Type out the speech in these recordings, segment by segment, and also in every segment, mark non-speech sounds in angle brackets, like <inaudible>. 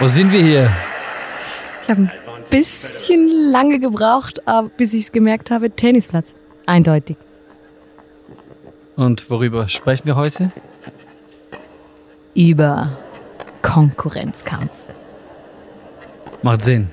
Wo sind wir hier? Ich habe ein bisschen lange gebraucht, bis ich es gemerkt habe, Tennisplatz. Eindeutig. Und worüber sprechen wir heute? Über Konkurrenzkampf. Macht Sinn.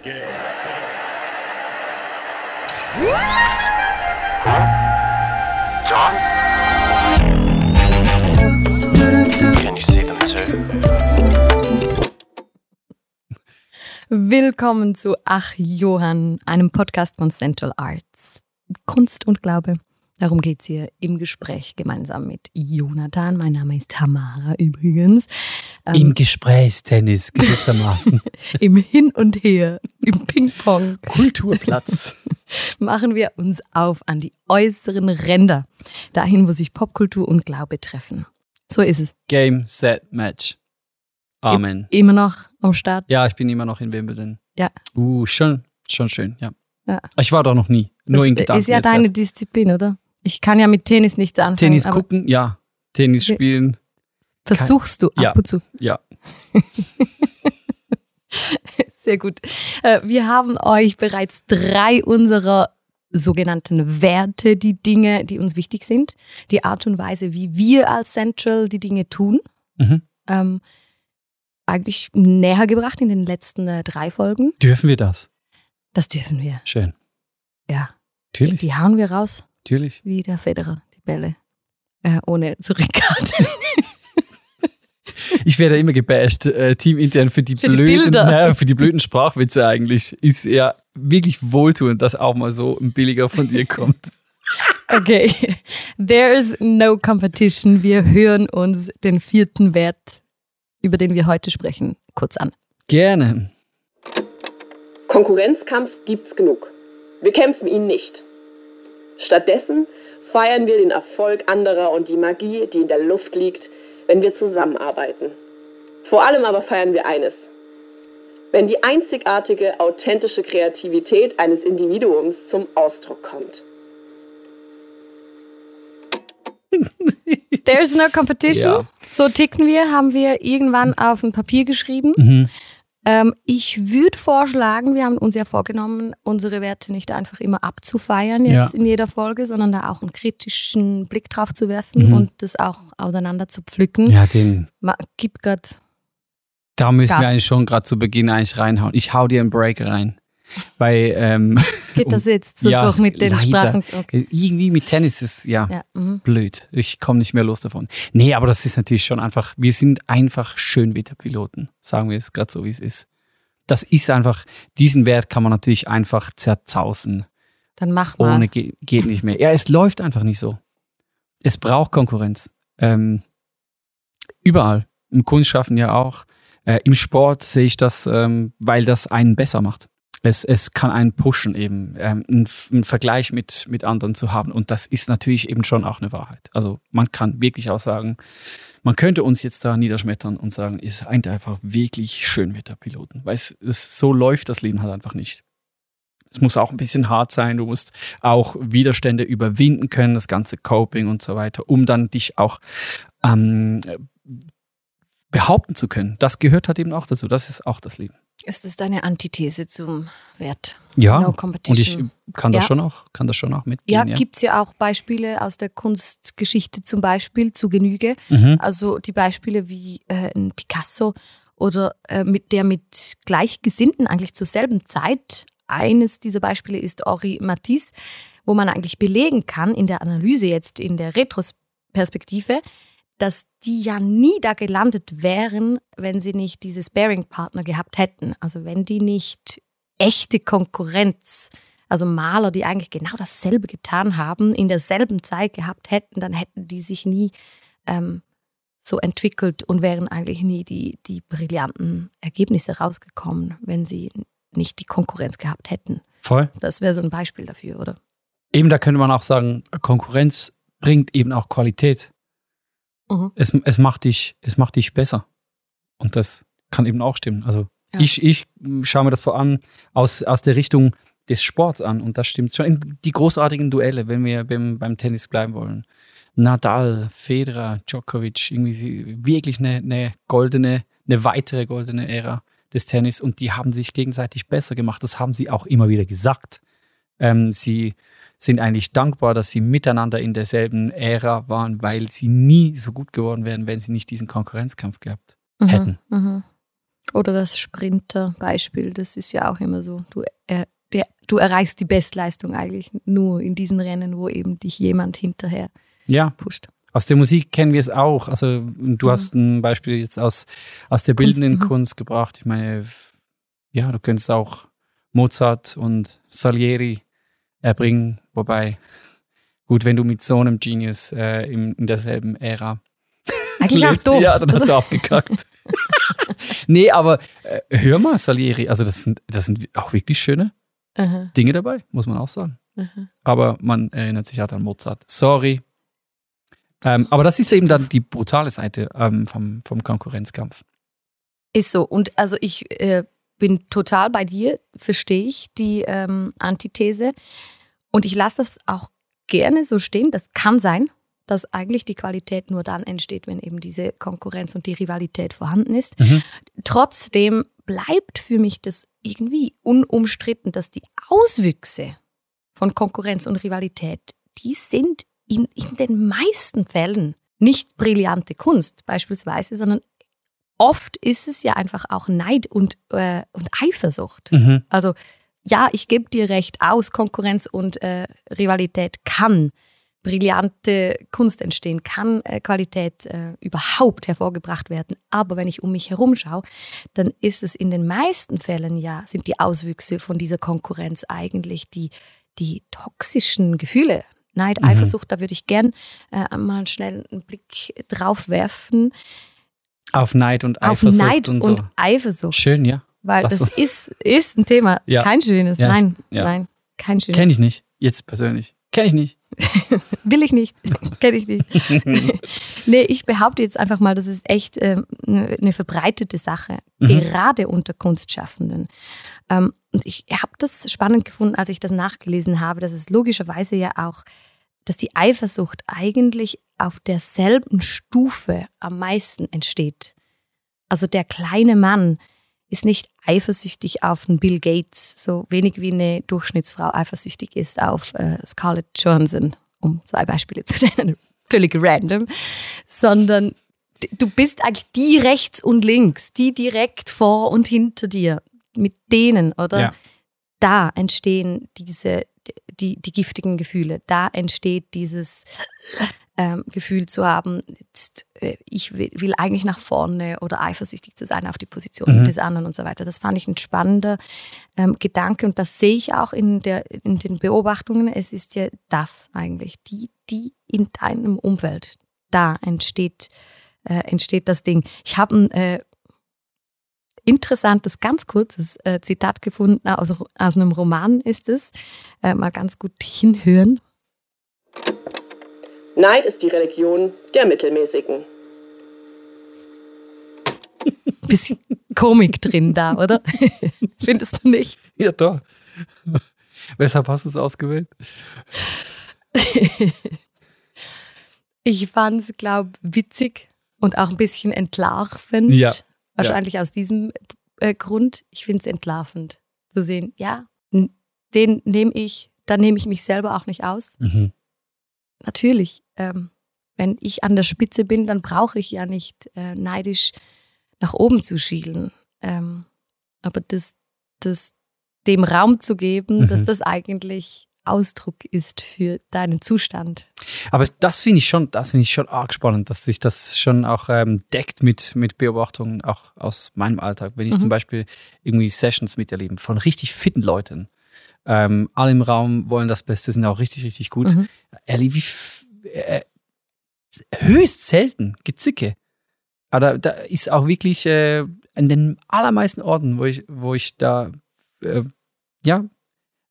Willkommen zu Ach Johann, einem Podcast von Central Arts. Kunst und Glaube. Darum geht es hier im Gespräch gemeinsam mit Jonathan. Mein Name ist Tamara übrigens. Ähm, Im Gesprächstennis gewissermaßen. <laughs> Im Hin und Her, im Ping-Pong Kulturplatz. <laughs> machen wir uns auf an die äußeren Ränder. Dahin, wo sich Popkultur und Glaube treffen. So ist es. Game, Set, Match. Amen. Immer noch am Start. Ja, ich bin immer noch in Wimbledon. Ja. Uh, schon, schon schön, ja. Ja. Ich war da noch nie. Nur in das Gedanken. ist ja deine grad. Disziplin, oder? Ich kann ja mit Tennis nichts anfangen. Tennis gucken, ja. Tennis spielen, Versuchst du ab Ja. und zu. ja. <laughs> Sehr gut. Äh, Wir haben euch bereits drei unserer sogenannten Werte, die Dinge, die uns wichtig sind, die Art und Weise, wie wir als Central die Dinge tun, Mhm. ähm, eigentlich näher gebracht in den letzten äh, drei Folgen. Dürfen wir das? Das dürfen wir. Schön. Ja. Natürlich, Die hauen wir raus, natürlich. wie der Federer, die Bälle. Äh, ohne Zurückkarte. Ich werde immer gebasht, äh, teamintern für die Für die blöden, Bilder. <laughs> naja, für die blöden Sprachwitze eigentlich. Ist ja wirklich wohltuend, dass auch mal so ein billiger von dir kommt. <laughs> Okay, there's no competition. Wir hören uns den vierten Wert, über den wir heute sprechen, kurz an. Gerne. Konkurrenzkampf gibt's genug. Wir kämpfen ihn nicht. Stattdessen feiern wir den Erfolg anderer und die Magie, die in der Luft liegt, wenn wir zusammenarbeiten. Vor allem aber feiern wir eines. Wenn die einzigartige, authentische Kreativität eines Individuums zum Ausdruck kommt. There's no competition. Ja. So ticken wir, haben wir irgendwann auf ein Papier geschrieben. Mhm. Ähm, ich würde vorschlagen, wir haben uns ja vorgenommen, unsere Werte nicht einfach immer abzufeiern jetzt Ja. in jeder Folge, sondern da auch einen kritischen Blick drauf zu werfen Mhm. und das auch auseinander zu pflücken. Ja, den, Ma- Gib grad da müssen Gas. wir eigentlich schon gerade zu Beginn eigentlich reinhauen. Ich hau dir einen Break rein. Weil, ähm, <laughs> Geht das jetzt so Ja, durch mit den leider. Sprachen? Okay. irgendwie mit Tennis ist, ja, Ja, mhm. blöd. Ich komme nicht mehr los davon. Nee, aber das ist natürlich schon einfach, wir sind einfach Schönwetterpiloten, sagen wir es gerade so, wie es ist. Das ist einfach, diesen Wert kann man natürlich einfach zerzausen. Dann mach mal. Ohne ge geht nicht mehr. Ja, es läuft einfach nicht so. Es braucht Konkurrenz. Ähm, überall. Im Kunstschaffen ja auch. Äh, Im Sport sehe ich das, ähm, weil das einen besser macht. Es, es kann einen pushen, eben ähm, einen, einen Vergleich mit, mit anderen zu haben. Und das ist natürlich eben schon auch eine Wahrheit. Also man kann wirklich auch sagen, man könnte uns jetzt da niederschmettern und sagen, ihr seid einfach wirklich Schönwetterpiloten. Weil es, es, so läuft das Leben halt einfach nicht. Es muss auch ein bisschen hart sein. Du musst auch Widerstände überwinden können, das ganze Coping und so weiter, um dann dich auch ähm, behaupten zu können. Das gehört halt eben auch dazu. Das ist auch das Leben. Ist das deine Antithese zum Wert? Ja, No und ich kann das Ja. schon auch, kann das schon auch Ja, mitgehen. Ja, gibt es ja auch Beispiele aus der Kunstgeschichte zum Beispiel zu Genüge. Mhm. Also die Beispiele wie äh, ein Picasso oder äh, mit der mit Gleichgesinnten eigentlich zur selben Zeit. Eines dieser Beispiele ist Henri Matisse, wo man eigentlich belegen kann in der Analyse jetzt in der Retrospektive, dass die ja nie da gelandet wären, wenn sie nicht diese Sparing-Partner gehabt hätten. Also wenn die nicht echte Konkurrenz, also Maler, die eigentlich genau dasselbe getan haben, in derselben Zeit gehabt hätten, dann hätten die sich nie ähm, so entwickelt und wären eigentlich nie die, die brillanten Ergebnisse rausgekommen, wenn sie nicht die Konkurrenz gehabt hätten. Voll. Das wäre so ein Beispiel dafür, oder? Eben, da könnte man auch sagen, Konkurrenz bringt eben auch Qualität. Mhm. Es, es, macht dich, es macht dich besser. Und das kann eben auch stimmen. Also Ja. ich, ich schaue mir das vor allem aus, aus der Richtung des Sports an und das stimmt schon. Die großartigen Duelle, wenn wir beim, beim Tennis bleiben wollen. Nadal, Federer, Djokovic, irgendwie wirklich eine, eine goldene, eine weitere goldene Ära des Tennis und die haben sich gegenseitig besser gemacht. Das haben sie auch immer wieder gesagt. Ähm, sie sind eigentlich dankbar, dass sie miteinander in derselben Ära waren, weil sie nie so gut geworden wären, wenn sie nicht diesen Konkurrenzkampf gehabt hätten. Mhm. Oder das Sprinter-Beispiel, das ist ja auch immer so. Du, äh, der, du erreichst die Bestleistung eigentlich nur in diesen Rennen, wo eben dich jemand hinterher Ja, pusht. aus der Musik kennen wir es auch. Also du hast ein Beispiel jetzt aus, aus der Kunst, bildenden mhm. Kunst gebracht. Ich meine, ja, du könntest auch Mozart und Salieri erbringen, wobei, gut, wenn du mit so einem Genius äh, in, in derselben Ära Eigentlich auch doof. ja, dann hast du abgekackt. <laughs> nee, aber äh, hör mal, Salieri, also das sind, das sind auch wirklich schöne Aha, Dinge dabei, muss man auch sagen. aha. Aber man erinnert sich halt an Mozart. Sorry. Ähm, aber das ist eben dann die brutale Seite ähm, vom, vom Konkurrenzkampf. Ist so. Und also ich äh, bin total bei dir, verstehe ich die ähm, Antithese. Und ich lasse das auch gerne so stehen. Das kann sein, dass eigentlich die Qualität nur dann entsteht, wenn eben diese Konkurrenz und die Rivalität vorhanden ist. Mhm. Trotzdem bleibt für mich das irgendwie unumstritten, dass die Auswüchse von Konkurrenz und Rivalität, die sind in, in den meisten Fällen nicht brillante Kunst beispielsweise, sondern oft ist es ja einfach auch Neid und, äh, und Eifersucht. Mhm. Also ja, ich gebe dir recht, aus Konkurrenz und äh, Rivalität kann brillante Kunst entstehen, kann äh, Qualität äh, überhaupt hervorgebracht werden. Aber wenn ich um mich herum schaue, dann ist es in den meisten Fällen ja, sind die Auswüchse von dieser Konkurrenz eigentlich die, die toxischen Gefühle. Neid, Mhm. Eifersucht, da würde ich gern äh, mal schnell einen Blick drauf werfen. Auf Neid und Auf Eifersucht Neid und und, so. Eifersucht. Schön, ja. Weil so. das ist, ist ein Thema, Ja. kein schönes. Ja, nein, ja. nein, kein schönes. Kenne ich nicht. Jetzt persönlich. Kenne ich nicht. <laughs> Will ich nicht. <laughs> Kenne ich nicht. <laughs> nee, ich behaupte jetzt einfach mal, das ist echt ähm, eine eine verbreitete Sache, Mhm. gerade unter Kunstschaffenden. Ähm, und ich habe das spannend gefunden, als ich das nachgelesen habe, dass es logischerweise ja auch, dass die Eifersucht eigentlich auf derselben Stufe am meisten entsteht. Also der kleine Mann ist nicht eifersüchtig auf einen Bill Gates, so wenig wie eine Durchschnittsfrau eifersüchtig ist auf äh, Scarlett Johansson, um zwei Beispiele zu <laughs> nennen, völlig random, sondern du bist eigentlich die rechts und links, die direkt vor und hinter dir, mit denen, oder? Ja. Da entstehen diese, die, die giftigen Gefühle, da entsteht dieses ähm, Gefühl zu haben, jetzt, äh, ich will, will eigentlich nach vorne oder eifersüchtig zu sein auf die Position Mhm. des anderen und so weiter. Das fand ich ein spannender ähm, Gedanke und das sehe ich auch in, der, in den Beobachtungen. Es ist ja das eigentlich, die, die in deinem Umfeld, da entsteht, äh, entsteht das Ding. Ich habe ein äh, interessantes, ganz kurzes äh, Zitat gefunden, aus, aus einem Roman ist es. Äh, mal ganz gut hinhören. Neid ist die Religion der Mittelmäßigen. <laughs> Bisschen Komik drin da, oder? <laughs> Findest du nicht? Ja, doch. <laughs> Weshalb hast du es ausgewählt? Ich fand es, glaube witzig und auch ein bisschen entlarvend. Ja, Wahrscheinlich aus diesem äh, Grund. Ich finde es entlarvend zu sehen, ja, den nehme ich, da nehme ich mich selber auch nicht aus. Mhm. Natürlich, ähm, wenn ich an der Spitze bin, dann brauche ich ja nicht äh, neidisch nach oben zu schielen. Ähm, aber das, das, dem Raum zu geben, Mhm. dass das eigentlich Ausdruck ist für deinen Zustand. Aber das finde ich schon, das finde ich schon arg spannend, dass sich das schon auch ähm, deckt mit, mit Beobachtungen auch aus meinem Alltag. Wenn ich Mhm. zum Beispiel irgendwie Sessions miterlebe von richtig fitten Leuten, ähm, alle im Raum wollen das Beste, sind auch richtig, richtig gut. Mhm. Ehrlich, wie f- äh, höchst selten Gezicke. Aber da ist auch wirklich äh, an den allermeisten Orten, wo ich, wo ich da äh, ja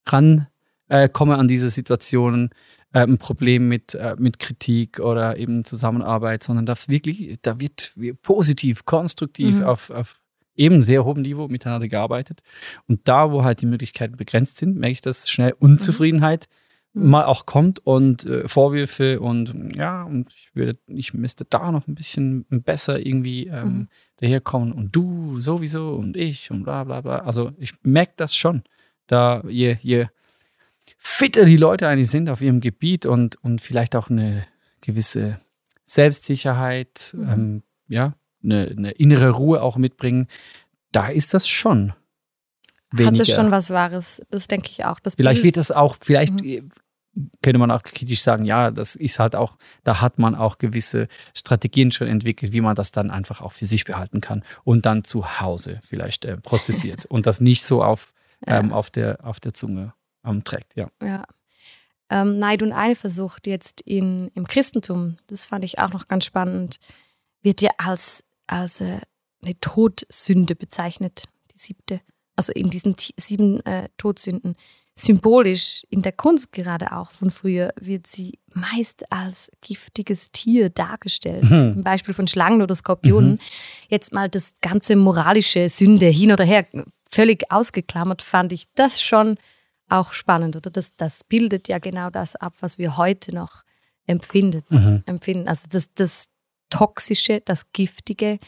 ran äh, komme an diese Situationen, äh, ein Problem mit, äh, mit Kritik oder eben Zusammenarbeit, sondern das wirklich, da wird wie- positiv, konstruktiv Mhm. auf, auf eben sehr hohem Niveau miteinander gearbeitet. Und da, wo halt die Möglichkeiten begrenzt sind, merke ich, dass schnell Unzufriedenheit Mhm. mal auch kommt und äh, Vorwürfe und ja, und ich würde, ich müsste da noch ein bisschen besser irgendwie ähm, Mhm. daherkommen und du sowieso und ich und bla bla bla. Also ich merke das schon. Da je, je fitter die Leute eigentlich sind auf ihrem Gebiet und, und vielleicht auch eine gewisse Selbstsicherheit, Mhm. ähm, ja, eine, eine innere Ruhe auch mitbringen, da ist das schon weniger. Hat es schon was Wahres, das denke ich auch. Das Vielleicht wird das auch, vielleicht Mhm. könnte man auch kritisch sagen, ja, das ist halt auch, da hat man auch gewisse Strategien schon entwickelt, wie man das dann einfach auch für sich behalten kann und dann zu Hause vielleicht äh, prozessiert <laughs> und das nicht so auf, Ja. ähm, auf, der, auf der Zunge ähm, trägt, ja. Ja. Ähm, Neid und Eifersucht jetzt in, im Christentum, das fand ich auch noch ganz spannend, wird ja als, als äh, eine Todsünde bezeichnet, die siebte. Also in diesen sieben äh, Todsünden. Symbolisch in der Kunst gerade auch von früher wird sie meist als giftiges Tier dargestellt. Mhm. Im Beispiel von Schlangen oder Skorpionen. Jetzt mal das ganze moralische Sünde hin oder her völlig ausgeklammert, fand ich das schon auch spannend, oder? Das, das bildet ja genau das ab, was wir heute noch empfindet, Mhm. empfinden. Also das, das Toxische, das Giftige,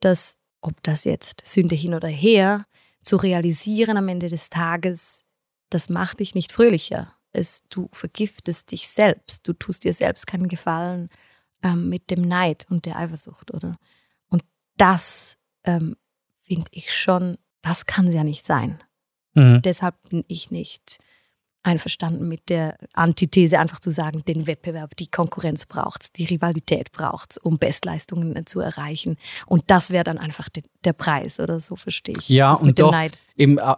das, ob das jetzt Sünde hin oder her, zu realisieren am Ende des Tages, das macht dich nicht fröhlicher. Es, du vergiftest dich selbst. Du tust dir selbst keinen Gefallen ähm, mit dem Neid und der Eifersucht, oder? Und das ähm, finde ich schon, das kann es ja nicht sein Mhm. deshalb bin ich nicht einverstanden mit der Antithese, einfach zu sagen, den Wettbewerb, die Konkurrenz braucht die Rivalität braucht um Bestleistungen zu erreichen. Und das wäre dann einfach de, der Preis, oder so verstehe ich. Ja, das und doch Neid. eben au-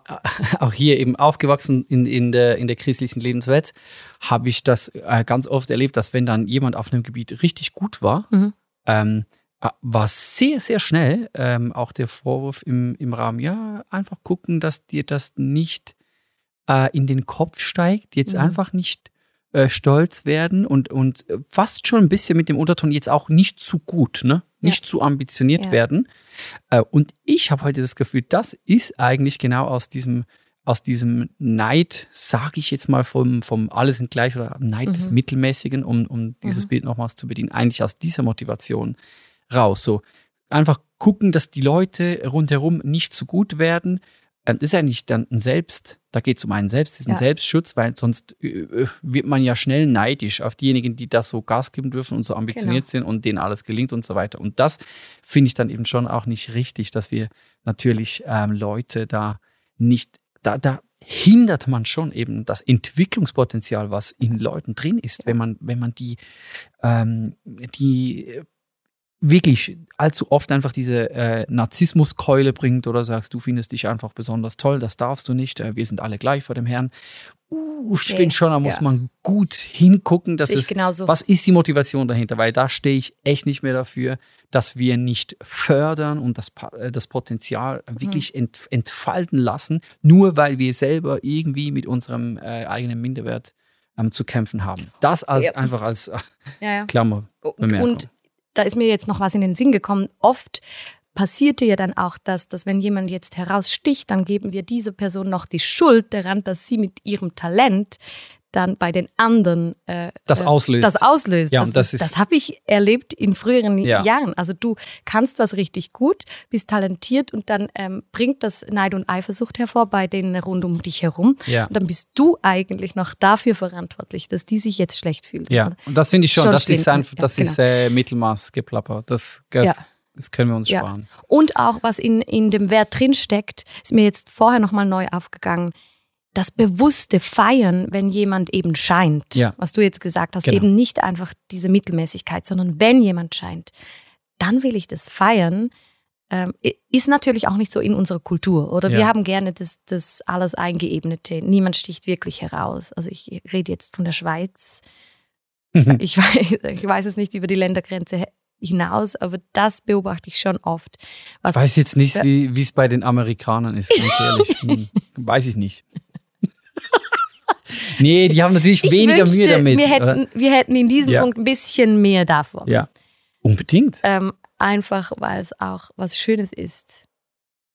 auch hier eben aufgewachsen in, in, der, in der christlichen Lebenswelt, habe ich das äh, ganz oft erlebt, dass wenn dann jemand auf einem Gebiet richtig gut war, Mhm. ähm, äh, war sehr, sehr schnell ähm, auch der Vorwurf im, im Rahmen, ja, einfach gucken, dass dir das nicht äh, in den Kopf steigt, jetzt Mhm. einfach nicht äh, stolz werden und, und äh, fast schon ein bisschen mit dem Unterton jetzt auch nicht zu gut, ne? Nicht zu ambitioniert Ja. werden. Äh, und ich habe heute das Gefühl, das ist eigentlich genau aus diesem, aus diesem Neid, sage ich jetzt mal, vom, vom Alle sind gleich oder Neid des Mhm. Mittelmäßigen, um, um dieses Mhm. Bild nochmals zu bedienen, eigentlich aus dieser Motivation raus. So einfach gucken, dass die Leute rundherum nicht zu gut werden. Das ist eigentlich dann ein Selbst, da geht es um einen Selbst, das ist ein Ja. Selbstschutz, weil sonst äh, äh, wird man ja schnell neidisch auf diejenigen, die das so Gas geben dürfen und so ambitioniert Genau. sind und denen alles gelingt und so weiter. Und das finde ich dann eben schon auch nicht richtig, dass wir natürlich ähm, Leute da nicht, da, da hindert man schon eben das Entwicklungspotenzial, was in Leuten drin ist, wenn man, wenn man die, ähm, die wirklich allzu oft einfach diese äh, Narzissmuskeule bringt oder sagst, du findest dich einfach besonders toll, das darfst du nicht, äh, wir sind alle gleich vor dem Herrn. Uh, ich Nee, finde schon, da muss ja. man gut hingucken, dass es, genauso. was ist die Motivation dahinter, weil da stehe ich echt nicht mehr dafür, dass wir nicht fördern und das, äh, das Potenzial wirklich ent, entfalten lassen, nur weil wir selber irgendwie mit unserem äh, eigenen Minderwert ähm, zu kämpfen haben. Das als Ja. einfach als äh, Ja. Klammer. Und, und da ist mir jetzt noch was in den Sinn gekommen. Oft passierte ja dann auch das, dass wenn jemand jetzt heraussticht, dann geben wir dieser Person noch die Schuld daran, dass sie mit ihrem Talent dann bei den anderen äh, Das äh, auslöst. Das auslöst. Ja, das und das das habe ich erlebt in früheren Ja. Jahren. Also du kannst was richtig gut, bist talentiert und dann ähm, bringt das Neid und Eifersucht hervor bei denen rund um dich herum. Ja. Und dann bist du eigentlich noch dafür verantwortlich, dass die sich jetzt schlecht fühlen. Ja, und das finde ich schon, Schon das ist einfach, Ja, das ist äh, Mittelmaßgeplapper. Das, das, Ja. das können wir uns Ja. sparen. Und auch, was in, in dem Wert drinsteckt, ist mir jetzt vorher nochmal neu aufgegangen. Das bewusste Feiern, wenn jemand eben scheint, Ja. was du jetzt gesagt hast, Genau. eben nicht einfach diese Mittelmäßigkeit, sondern wenn jemand scheint, dann will ich das feiern. Ähm, ist natürlich auch nicht so in unserer Kultur. Oder Ja. wir haben gerne das, das alles Eingeebnete. Niemand sticht wirklich heraus. Also ich rede jetzt von der Schweiz. Ich weiß, ich weiß es nicht über die Ländergrenze hinaus, aber das beobachte ich schon oft. Ich weiß jetzt nicht, wie es bei den Amerikanern ist, ganz ehrlich. <laughs> Hm, weiß ich nicht. Nee, die haben natürlich ich weniger wünschte, Mühe damit. wir, hätten, wir hätten in diesem Ja. Punkt ein bisschen mehr davon. Ja, unbedingt. Ähm, einfach, weil es auch was Schönes ist.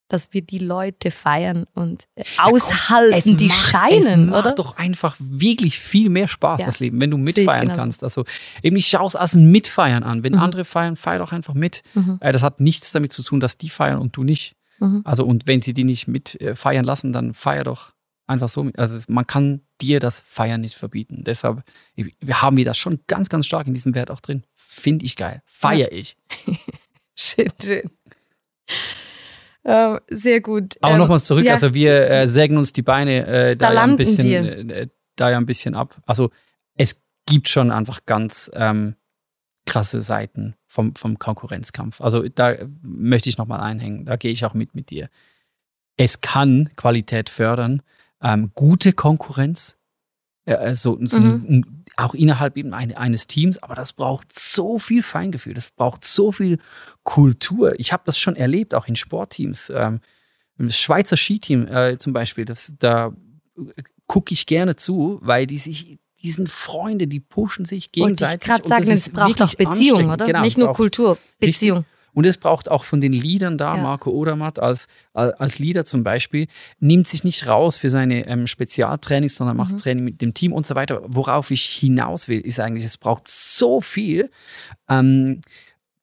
dass wir die Leute feiern und äh, aushalten, Es die macht, scheinen, es macht oder? doch einfach wirklich viel mehr Spaß, Ja. das Leben, wenn du mitfeiern kannst. Also eben, ich schaue es als Mitfeiern an. Wenn Mhm. andere feiern, feier doch einfach mit. Mhm. Äh, das hat nichts damit zu tun, dass die feiern und du nicht. Mhm. Also und wenn sie die nicht mit äh, lassen, dann feier doch einfach so. Also man kann dir das Feiern nicht verbieten. Deshalb wir haben wir das schon ganz, ganz stark in diesem Wert auch drin. Finde ich geil. Feier ich. <laughs> Schön, schön. Ähm, sehr gut. Aber Ähm, nochmals zurück, ja. also wir äh, sägen uns die Beine äh, da, Da ja ein bisschen, äh, da ja ein bisschen ab. Also es gibt schon einfach ganz ähm, krasse Seiten vom, vom Konkurrenzkampf. Also da möchte ich nochmal einhängen, da gehe ich auch mit mit dir. Es kann Qualität fördern, ähm, gute Konkurrenz, äh, so, so Mhm. auch innerhalb eben eine, eines Teams, aber das braucht so viel Feingefühl, das braucht so viel Kultur. Ich habe das schon erlebt, auch in Sportteams. Ähm, das Schweizer Skiteam äh, zum Beispiel, das, da gucke ich gerne zu, weil die sich, die sind Freunde, die pushen sich ich gegenseitig. gerade und das sagen, ist es braucht auch Beziehung, oder? Genau, Nicht nur Kultur, Beziehung. Und es braucht auch von den Liedern da, Ja. Marco Odermatt als, als Leader zum Beispiel, nimmt sich nicht raus für seine ähm, Spezialtrainings, sondern macht Mhm. Training mit dem Team und so weiter. Worauf ich hinaus will, ist eigentlich, es braucht so viel, ähm,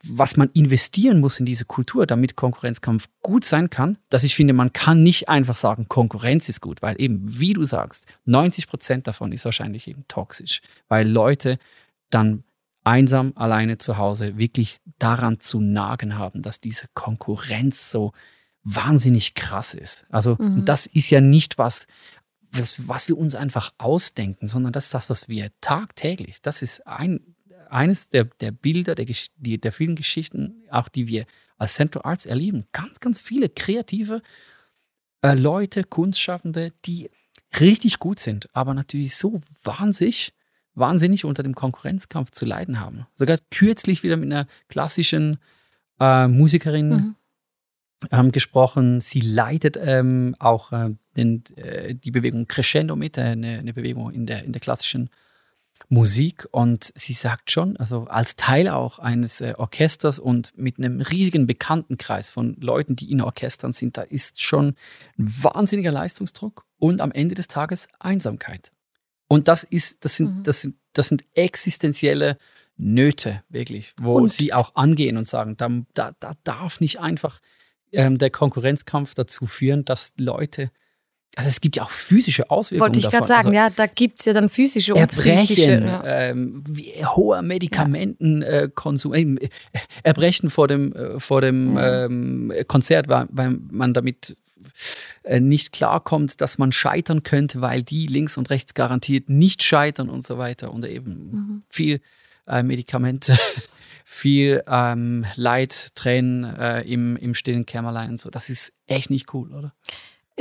was man investieren muss in diese Kultur, damit Konkurrenzkampf gut sein kann, dass ich finde, man kann nicht einfach sagen, Konkurrenz ist gut, weil eben, wie du sagst, 90 Prozent davon ist wahrscheinlich eben toxisch, weil Leute dann einsam alleine zu Hause wirklich daran zu nagen haben, dass diese Konkurrenz so wahnsinnig krass ist. Also Mhm. das ist ja nicht was, was, was wir uns einfach ausdenken, sondern das ist das, was wir tagtäglich, das ist ein, eines der, der Bilder, der, die, der vielen Geschichten, auch die wir als Central Arts erleben. Ganz, ganz viele kreative äh, Leute, Kunstschaffende, die richtig gut sind, aber natürlich so wahnsinnig, wahnsinnig unter dem Konkurrenzkampf zu leiden haben. Sogar kürzlich wieder mit einer klassischen äh, Musikerin Mhm. ähm, gesprochen. Sie leitet ähm, auch äh, den, äh, die Bewegung Crescendo mit, äh, eine, eine Bewegung in der, in der klassischen Musik. Und sie sagt schon, also als Teil auch eines äh, Orchesters und mit einem riesigen Bekanntenkreis von Leuten, die in Orchestern sind, da ist schon ein wahnsinniger Leistungsdruck und am Ende des Tages Einsamkeit. Und das ist, das sind, Mhm. das sind, das sind existenzielle Nöte, wirklich, wo Und- sie auch angehen und sagen, da, da, da darf nicht einfach ähm, der Konkurrenzkampf dazu führen, dass Leute, also es gibt ja auch physische Auswirkungen Wollte ich gerade sagen, also, ja, da gibt es ja dann physische und psychische. Erbrechen, Ja. ähm, wie, hoher Medikamentenkonsum, äh, Konsum, ähm, äh, Erbrechen vor dem, äh, vor dem Ja. ähm, Konzert, weil, weil man damit äh, nicht klarkommt, dass man scheitern könnte, weil die links und rechts garantiert nicht scheitern und so weiter. Und eben Mhm. viel äh, Medikamente, <laughs> viel ähm, Leid, Tränen äh, im, im stillen Kämmerlein und so. Das ist echt nicht cool, oder?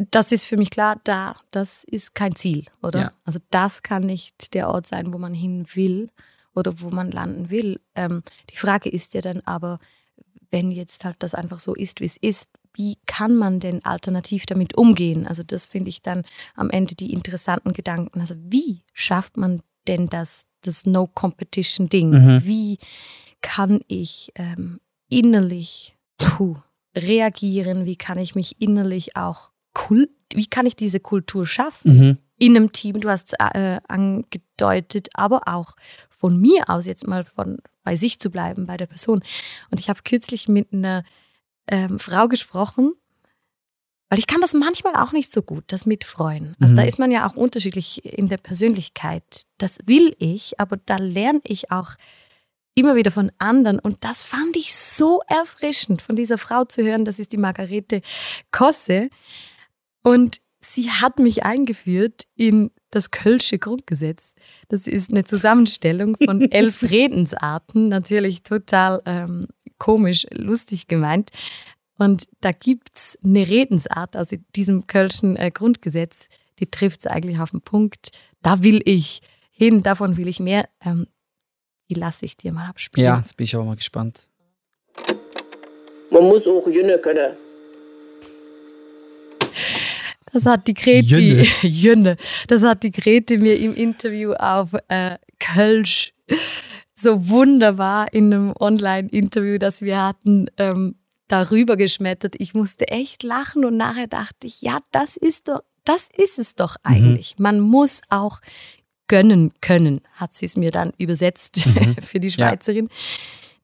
Das ist für mich klar, da, das ist kein Ziel, oder? Ja. Also das kann nicht der Ort sein, wo man hin will oder wo man landen will. Ähm, die Frage ist ja dann aber, wenn jetzt halt das einfach so ist, wie es ist, wie kann man denn alternativ damit umgehen? Also das finde ich dann am Ende die interessanten Gedanken. Also wie schafft man denn das, das No-Competition-Ding? Mhm. Wie kann ich ähm, innerlich puh, reagieren? Wie kann ich mich innerlich auch Kult, wie kann ich diese Kultur schaffen? Mhm. In einem Team, du hast es äh, angedeutet, aber auch von mir aus jetzt mal von bei sich zu bleiben, bei der Person. Und ich habe kürzlich mit einer ähm, Frau gesprochen, weil ich kann das manchmal auch nicht so gut, das Mitfreuen. Also Mhm. da ist man ja auch unterschiedlich in der Persönlichkeit. Das will ich, aber da lerne ich auch immer wieder von anderen. Und das fand ich so erfrischend, von dieser Frau zu hören. Das ist die Margarete Kosse. Und sie hat mich eingeführt in das Kölsche Grundgesetz. Das ist eine Zusammenstellung von <laughs> elf Redensarten, natürlich total ähm, komisch, lustig gemeint. Und da gibt's eine Redensart aus diesem Kölschen äh, Grundgesetz, die trifft es eigentlich auf den Punkt. Da will ich hin, davon will ich mehr. Ähm, die lasse ich dir mal abspielen. Ja, jetzt bin ich aber mal gespannt. Man muss auch Jünne können. Das hat die Grete, Jünne. <laughs> Jünne. das hat die Grete mir im Interview auf äh, Kölsch so wunderbar in einem Online-Interview, das wir hatten, ähm, darüber geschmettert. Ich musste echt lachen und nachher dachte ich, ja, das ist doch, das ist es doch eigentlich. Man muss auch gönnen können, hat sie es mir dann übersetzt <laughs> für die Ja. Schweizerin.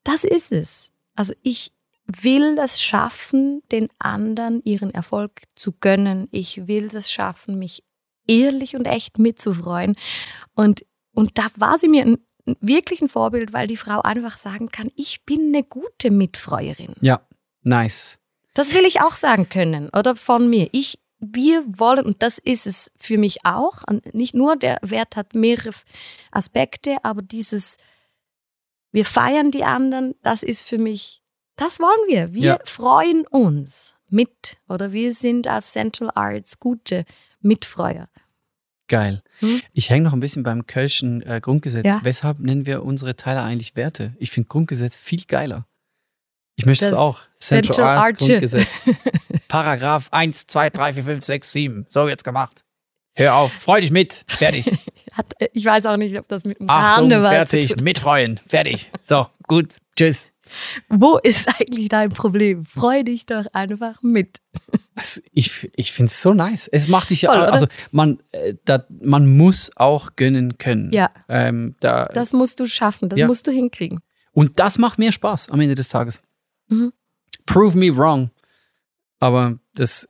Das ist es. Also ich will es schaffen, den anderen ihren Erfolg zu gönnen. Ich will es schaffen, mich ehrlich und echt mitzufreuen. Und, und da war sie mir ein wirklich ein Vorbild, weil die Frau einfach sagen kann, ich bin eine gute Mitfreuerin. Ja, nice. Das will ich auch sagen können, oder von mir. Ich, wir wollen, und das ist es für mich auch, nicht nur der Wert hat mehrere Aspekte, aber dieses, wir feiern die anderen, das ist für mich, das wollen wir. Wir Ja. freuen uns mit, oder wir sind als Central Arts gute Mitfreuer. Geil. Hm? Ich hänge noch ein bisschen beim Kölschen äh, Grundgesetz. Ja. Weshalb nennen wir unsere Teile eigentlich Werte? Ich finde Grundgesetz viel geiler. Ich möchte es Das auch. Central, Central Arts. Grundgesetz. <laughs> Paragraph 1, 2, 3, 4, 5, 6, 7. So jetzt gemacht. Hör auf, freu dich mit. Fertig. <laughs> Hat, äh, ich weiß auch nicht, ob das mit dem Achtung, Karneval fertig, mitfreuen. Fertig. So, gut. Tschüss. Wo ist eigentlich dein Problem? Freu dich doch einfach mit. Es- Ich, ich finde es so nice. Es macht dich ja, also man, äh, da, man muss auch gönnen können. Ja. Ähm, da, Das musst du schaffen, das Ja. musst du hinkriegen. Und das macht mehr Spaß am Ende des Tages. Mhm. Prove me wrong. Aber das,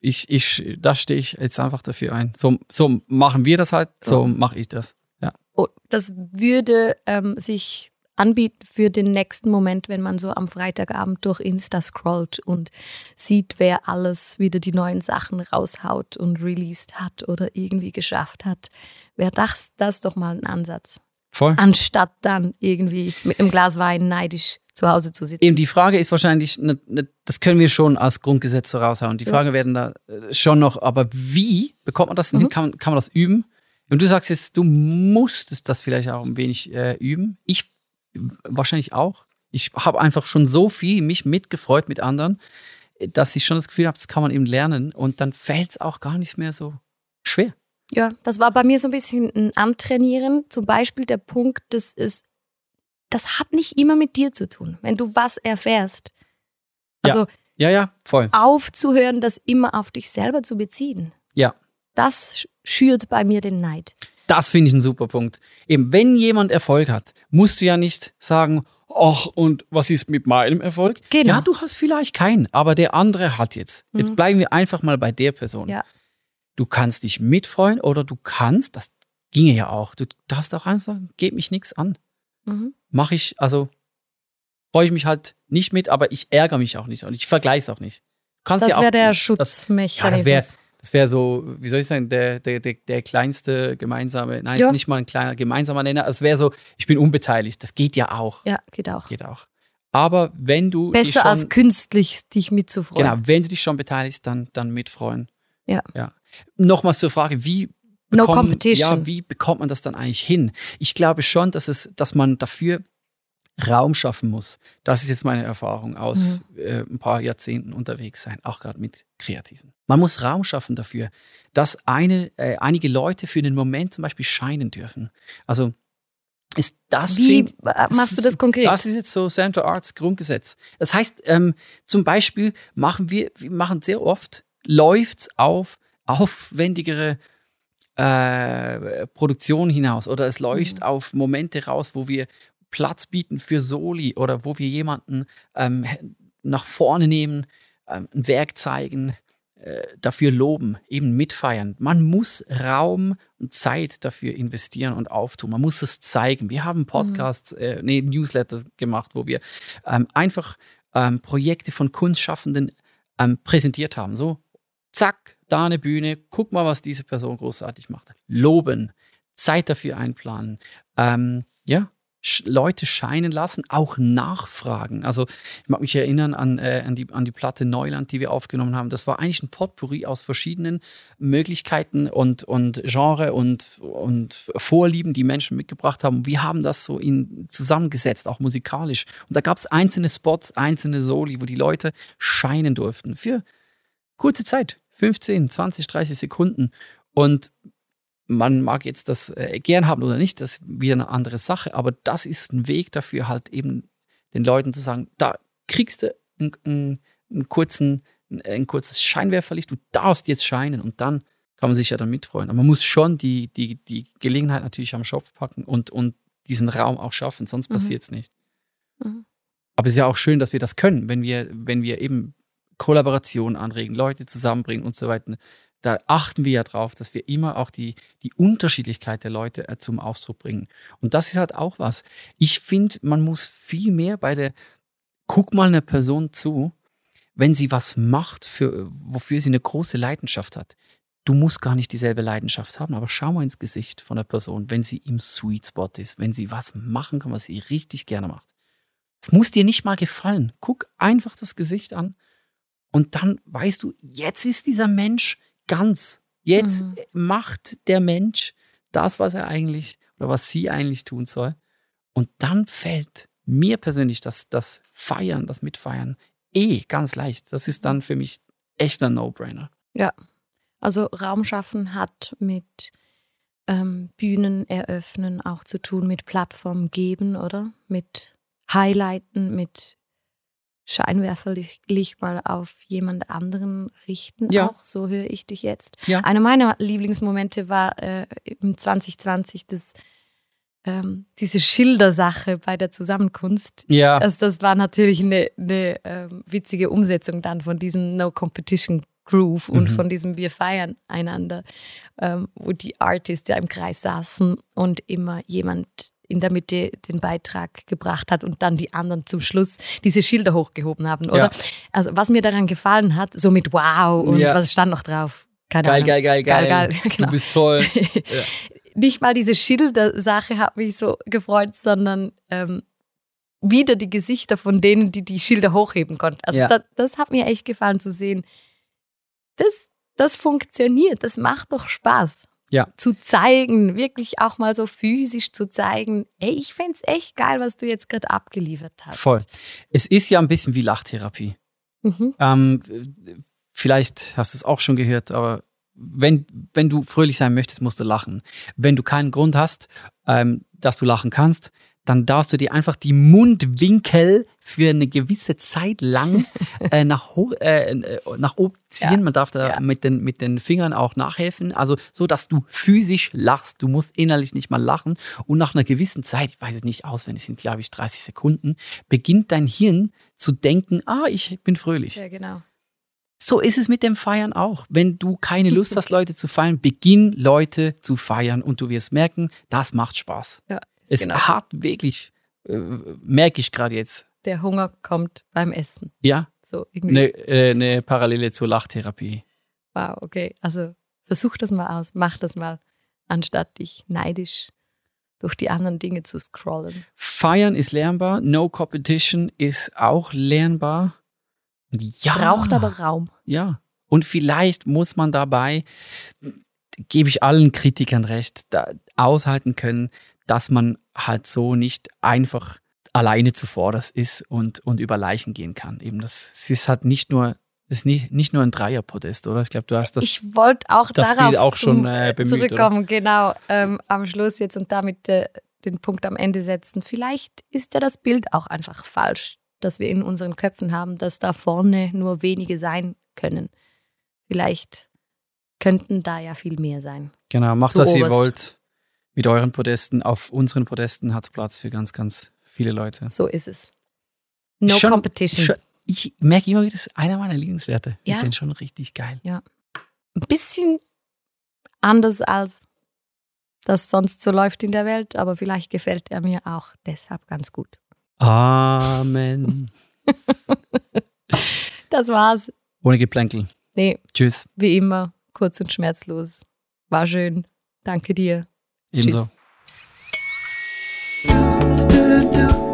ich, ich, da stehe ich jetzt einfach dafür ein. So, so machen wir das halt, so mache ich das. Ja. Oh, das würde ähm, sich anbieten für den nächsten Moment, wenn man so am Freitagabend durch Insta scrollt und sieht, wer alles wieder die neuen Sachen raushaut und released hat oder irgendwie geschafft hat. Wäre das, das doch mal ein Ansatz. Voll. Anstatt dann irgendwie mit einem Glas Wein neidisch zu Hause zu sitzen. Eben die Frage ist wahrscheinlich, ne, ne, das können wir schon als Grundgesetz so raushauen. Die Frage werden da äh, schon noch, aber wie bekommt man das Mhm. hin? Kann, kann man das üben? Und du sagst jetzt, du musstest das vielleicht auch ein wenig äh, üben. Ich wahrscheinlich auch. Ich habe einfach schon so viel mich mitgefreut mit anderen, dass ich schon das Gefühl habe, das kann man eben lernen und dann fällt es auch gar nicht mehr so schwer. Ja, das war bei mir so ein bisschen ein Antrainieren. Zum Beispiel der Punkt, das ist, das hat nicht immer mit dir zu tun, wenn du was erfährst. Ja. Also Ja, ja, voll. aufzuhören, das immer auf dich selber zu beziehen. Ja. Das sch- schürt bei mir den Neid. Das finde ich einen super Punkt. Eben, wenn jemand Erfolg hat, musst du ja nicht sagen, ach, und was ist mit meinem Erfolg? Genau. Ja, du hast vielleicht keinen, aber der andere hat jetzt. Jetzt Mhm. bleiben wir einfach mal bei der Person. Ja. Du kannst dich mitfreuen oder du kannst, das ginge ja auch, du darfst auch einfach sagen, geht mich nichts an. Mhm. Mache ich, also freue ich mich halt nicht mit, aber ich ärgere mich auch nicht und ich vergleiche es auch nicht. Kannst Das ja wäre der das, Schutzmechanismus. ja, das wäre das wär so, wie soll ich sagen, der, der, der, der kleinste gemeinsame, nein, Ja. ist nicht mal ein kleiner gemeinsamer Nenner. Es wäre so, ich bin unbeteiligt. Das geht ja auch. ja, geht auch. Geht auch. Aber wenn du Besser schon, als künstlich dich mitzufreuen. genau, wenn du dich schon beteiligst, dann, dann mitfreuen. Ja. ja. Nochmals zur Frage, wie No bekommen- competition. Ja, wie bekommt man das dann eigentlich hin? Ich glaube schon, dass es, dass man dafür Raum schaffen muss. Das ist jetzt meine Erfahrung aus Mhm. äh, ein paar Jahrzehnten unterwegs sein, auch gerade mit Kreativen. Man muss Raum schaffen dafür, dass eine, äh, einige Leute für einen Moment zum Beispiel scheinen dürfen. Also ist das Wie find- machst du das konkret? das ist jetzt so Central Arts Grundgesetz. Das heißt, ähm, zum Beispiel machen wir, wir machen sehr oft, läuft's auf aufwendigere äh, Produktion hinaus oder es läuft auf Momente raus, wo wir Platz bieten für Soli oder wo wir jemanden ähm, nach vorne nehmen, ähm, ein Werk zeigen, äh, dafür loben, eben mitfeiern. Man muss Raum und Zeit dafür investieren und auftun. Man muss es zeigen. Wir haben Podcasts, äh, nee, Newsletter gemacht, wo wir ähm, einfach ähm, Projekte von Kunstschaffenden ähm, präsentiert haben. So, zack, da eine Bühne, guck mal, was diese Person großartig macht. Loben, Zeit dafür einplanen. Ähm, ja, Leute scheinen lassen, auch nachfragen. Also ich mag mich erinnern an, äh, an, die, an die Platte Neuland, die wir aufgenommen haben. Das war eigentlich ein Potpourri aus verschiedenen Möglichkeiten und, und Genre und, und Vorlieben, die Menschen mitgebracht haben. Wir haben das so in, zusammengesetzt, auch musikalisch. Und da gab es einzelne Spots, einzelne Soli, wo die Leute scheinen durften für kurze Zeit, 15, 20, 30 Sekunden. Und man mag jetzt das äh, gern haben oder nicht, das ist wieder eine andere Sache, aber das ist ein Weg dafür, halt eben den Leuten zu sagen, da kriegst du einen, einen, einen kurzen, ein kurzes Scheinwerferlicht, du darfst jetzt scheinen und dann kann man sich ja dann mitfreuen. Aber man muss schon die, die, die Gelegenheit natürlich am Schopf packen und, und diesen Raum auch schaffen, sonst Mhm. passiert es nicht. Mhm. Aber es ist ja auch schön, dass wir das können, wenn wir, wenn wir eben Kollaboration anregen, Leute zusammenbringen und so weiter. Da achten wir ja drauf, dass wir immer auch die, die Unterschiedlichkeit der Leute äh, zum Ausdruck bringen. Und das ist halt auch was. Ich finde, man muss viel mehr bei der, guck mal einer Person zu, wenn sie was macht, für, wofür sie eine große Leidenschaft hat. Du musst gar nicht dieselbe Leidenschaft haben, aber schau mal ins Gesicht von der Person, wenn sie im Sweet Spot ist, wenn sie was machen kann, was sie richtig gerne macht. Es muss dir nicht mal gefallen. Guck einfach das Gesicht an und dann weißt du, jetzt ist dieser Mensch ganz. Jetzt Mhm. macht der Mensch das, was er eigentlich oder was sie eigentlich tun soll. Und dann fällt mir persönlich das, das Feiern, das Mitfeiern eh ganz leicht. Das ist dann für mich echter No-Brainer. Also Raum schaffen hat mit ähm, Bühnen eröffnen auch zu tun, mit Plattformen geben, oder? Mit Highlighten, mit Scheinwerferlicht mal auf jemand anderen richten Ja. auch. So höre ich dich jetzt. Ja. Einer meiner Lieblingsmomente war äh, im 2020 das, ähm, diese Schildersache bei der Zusammenkunft. Ja, Also das war natürlich eine, eine ähm, witzige Umsetzung dann von diesem No Competition Groove und Mhm. von diesem Wir feiern einander, ähm, wo die Artists ja im Kreis saßen und immer jemand in der Mitte den Beitrag gebracht hat und dann die anderen zum Schluss diese Schilder hochgehoben haben, oder? Ja. Also was mir daran gefallen hat, so mit Wow und Ja. was stand noch drauf? Keine geil, Ahnung. geil, geil, geil, Geil, geil, genau. Du bist toll. <laughs> Nicht mal diese Schildersache hat mich so gefreut, sondern ähm, wieder die Gesichter von denen, die die Schilder hochheben konnten. Also Ja. das, das hat mir echt gefallen zu sehen. Das, das funktioniert, das macht doch Spaß. Ja. Zu zeigen, wirklich auch mal so physisch zu zeigen, ey, ich fänd's echt geil, was du jetzt gerade abgeliefert hast. Voll. Es ist ja ein bisschen wie Lachtherapie. Mhm. Ähm, vielleicht hast du es auch schon gehört, aber wenn, wenn du fröhlich sein möchtest, musst du lachen. Wenn du keinen Grund hast, ähm, dass du lachen kannst, dann darfst du dir einfach die Mundwinkel für eine gewisse Zeit lang <laughs> äh, nach, hoch, äh, äh, nach oben ziehen. Ja. Man darf da Ja. mit, den, mit den Fingern auch nachhelfen. Also so, dass du physisch lachst. Du musst innerlich nicht mal lachen. Und nach einer gewissen Zeit, ich weiß es nicht auswendig, sind glaube ich 30 Sekunden, beginnt dein Hirn zu denken, ah, ich bin fröhlich. Ja, genau. So ist es mit dem Feiern auch. Wenn du keine Lust <laughs> hast, Leute zu feiern, beginn Leute zu feiern und du wirst merken, das macht Spaß. Ja, Es genau hat wirklich, äh, merke ich gerade jetzt, Der Hunger kommt beim Essen. ja, So irgendwie. eine äh, eine Parallele zur Lachtherapie. Wow, okay. Also versuch das mal aus, mach das mal, anstatt dich neidisch durch die anderen Dinge zu scrollen. Feiern ist lernbar, No Competition ist auch lernbar. Ja, Braucht aber Raum. Ja. Und vielleicht muss man dabei, gebe ich allen Kritikern recht, aushalten können, dass man halt so nicht einfach alleine zuvorderst ist und, und über Leichen gehen kann. Eben das ist halt nicht nur, es ist nicht, nicht nur ein Dreierpodest, oder? Ich glaube, du hast das. ich wollte auch das darauf auch schon, zum, äh, bemüht, zurückkommen, genau, ähm, am Schluss jetzt und damit äh, den Punkt am Ende setzen. Vielleicht ist ja das Bild auch einfach falsch, das wir in unseren Köpfen haben, dass da vorne nur wenige sein können. Vielleicht könnten da ja viel mehr sein. genau, macht was ihr wollt mit euren Podesten. Auf unseren Podesten hat es Platz für ganz, ganz viele Leute. So ist es. No Schon- competition. Schon, ich merke immer wieder, das ist einer meiner Lieblingswerte. Ich Ja. finde den schon richtig geil. ein bisschen anders als das sonst so läuft in der Welt, aber vielleicht gefällt er mir auch deshalb ganz gut. Amen. <laughs> Das war's. Ohne Geplänkel. Nee, Tschüss. wie immer, kurz und schmerzlos. War schön. Danke dir. Ebenso. Tschüss. do.